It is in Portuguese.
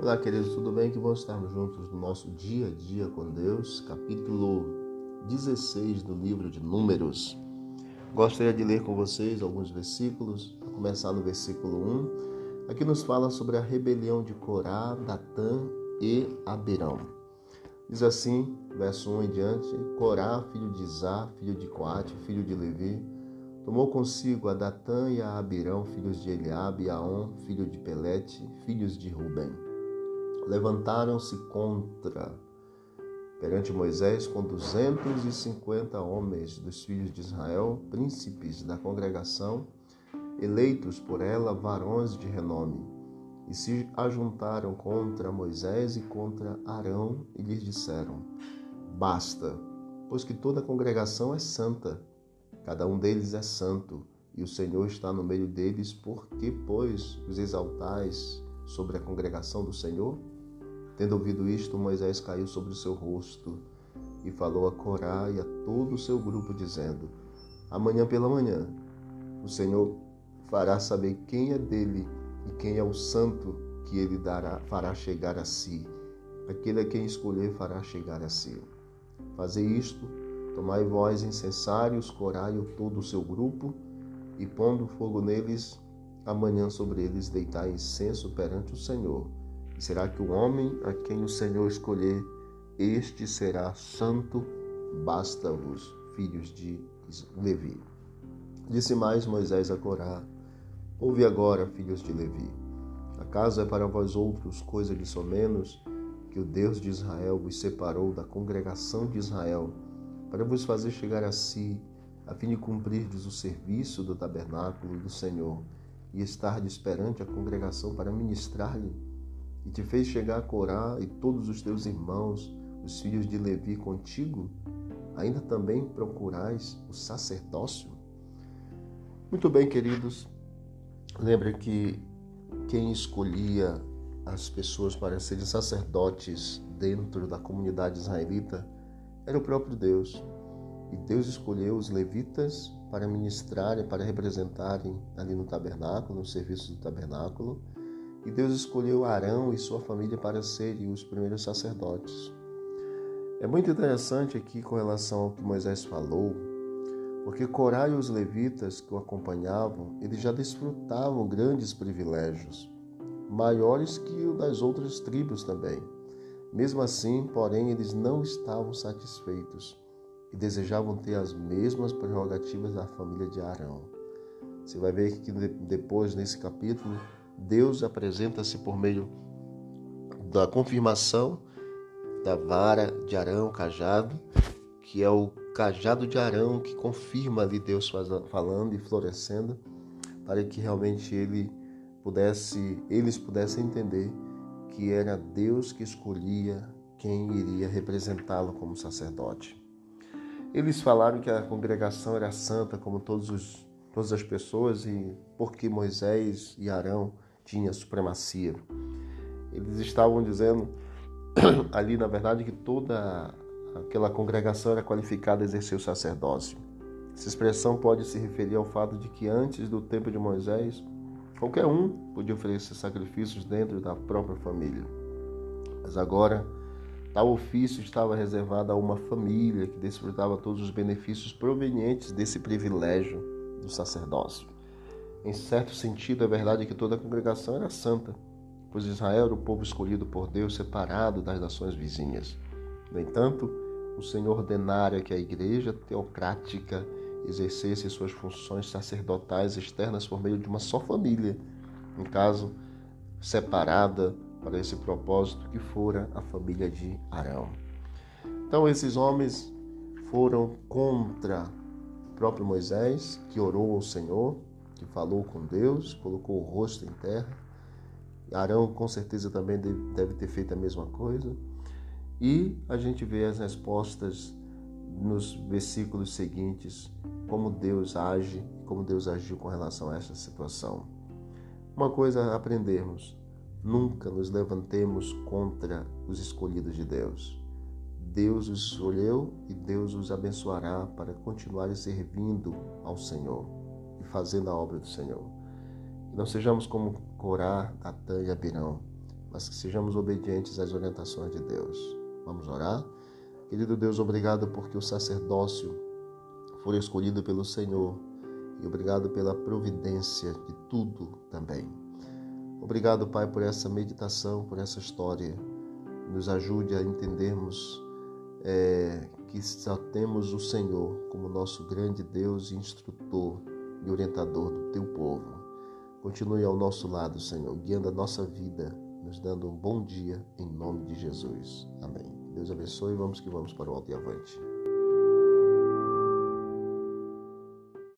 Olá, queridos, tudo bem? Que bom estarmos juntos no nosso dia a dia com Deus, capítulo 16 do livro de Números. Gostaria de ler com vocês alguns versículos, a começar no versículo 1. Aqui nos fala sobre a rebelião de Corá, Datã e Abirão. Diz assim, verso 1 em diante: Corá, filho de Zá, filho de Coate, filho de Levi, tomou consigo a Datã e a Abirão, filhos de Eliabe, e Aon, filho de Pelete, filhos de Ruben levantaram-se contra perante Moisés com duzentos e cinquenta homens dos filhos de Israel, príncipes da congregação, eleitos por ela varões de renome, e se ajuntaram contra Moisés e contra Arão e lhes disseram: Basta, pois que toda a congregação é santa, cada um deles é santo, e o Senhor está no meio deles, porque, pois, os exaltais sobre a congregação do Senhor? Tendo ouvido isto, Moisés caiu sobre o seu rosto e falou a Corá e a todo o seu grupo, dizendo: Amanhã pela manhã o Senhor fará saber quem é dele e quem é o santo que ele dará, fará chegar a si. Aquele a quem escolher fará chegar a si. Fazei isto, tomai vós incensários, Corá e todo o seu grupo, e pondo fogo neles, amanhã sobre eles deitai incenso perante o Senhor Será que o homem a quem o Senhor escolher, este será santo? Basta-vos, filhos de Levi. Disse mais Moisés a Corá: Ouve agora, filhos de Levi. Acaso é para vós outros coisa de somenos que o Deus de Israel vos separou da congregação de Israel para vos fazer chegar a si, a fim de cumprirdes o serviço do tabernáculo do Senhor e estardes perante a congregação para ministrar-lhe? E te fez chegar a Corá e todos os teus irmãos, os filhos de Levi contigo, ainda também procurais o sacerdócio? Muito bem, queridos, lembra que quem escolhia as pessoas para serem sacerdotes dentro da comunidade israelita era o próprio Deus. E Deus escolheu os levitas para ministrarem, para representarem ali no tabernáculo, no serviço do tabernáculo, e Deus escolheu Arão e sua família para serem os primeiros sacerdotes. É muito interessante aqui com relação ao que Moisés falou, porque Corá e os levitas que o acompanhavam, eles já desfrutavam grandes privilégios, maiores que o das outras tribos também. Mesmo assim, porém, eles não estavam satisfeitos e desejavam ter as mesmas prerrogativas da família de Arão. Você vai ver que depois, nesse capítulo, Deus apresenta-se por meio da confirmação da vara de Arão, cajado, que é o cajado de Arão que confirma ali Deus falando e florescendo, para que realmente ele pudesse, eles pudessem entender que era Deus que escolhia quem iria representá-lo como sacerdote. Eles falaram que a congregação era santa como todos os, todas as pessoas e porque Moisés e Arão tinha supremacia. Eles estavam dizendo ali, na verdade, que toda aquela congregação era qualificada a exercer o sacerdócio. Essa expressão pode se referir ao fato de que antes do tempo de Moisés, qualquer um podia oferecer sacrifícios dentro da própria família. Mas agora, tal ofício estava reservado a uma família que desfrutava todos os benefícios provenientes desse privilégio do sacerdócio. Em certo sentido, é verdade que toda a congregação era santa, pois Israel era o povo escolhido por Deus, separado das nações vizinhas. No entanto, o Senhor ordenara que a igreja teocrática exercesse suas funções sacerdotais externas por meio de uma só família, em caso separada para esse propósito que fora a família de Arão. Então esses homens foram contra o próprio Moisés, que orou ao Senhor, que falou com Deus, colocou o rosto em terra. Arão com certeza também deve ter feito a mesma coisa. E a gente vê as respostas nos versículos seguintes, como Deus age, como Deus agiu com relação a essa situação. Uma coisa a aprendermos: nunca nos levantemos contra os escolhidos de Deus. Deus os escolheu e Deus os abençoará para continuarem servindo ao Senhor fazendo a obra do Senhor. Que não sejamos como Corá, Datã e Abirão, mas que sejamos obedientes às orientações de Deus. Vamos orar? Querido Deus, obrigado porque o sacerdócio foi escolhido pelo Senhor e obrigado pela providência de tudo também. Obrigado, Pai, por essa meditação, por essa história. Nos ajude a entendermos é, que só temos o Senhor como nosso grande Deus e instrutor e orientador do teu povo. Continue ao nosso lado, Senhor, guiando a nossa vida, nos dando um bom dia em nome de Jesus. Amém. Deus abençoe e vamos que vamos para o alto e avante.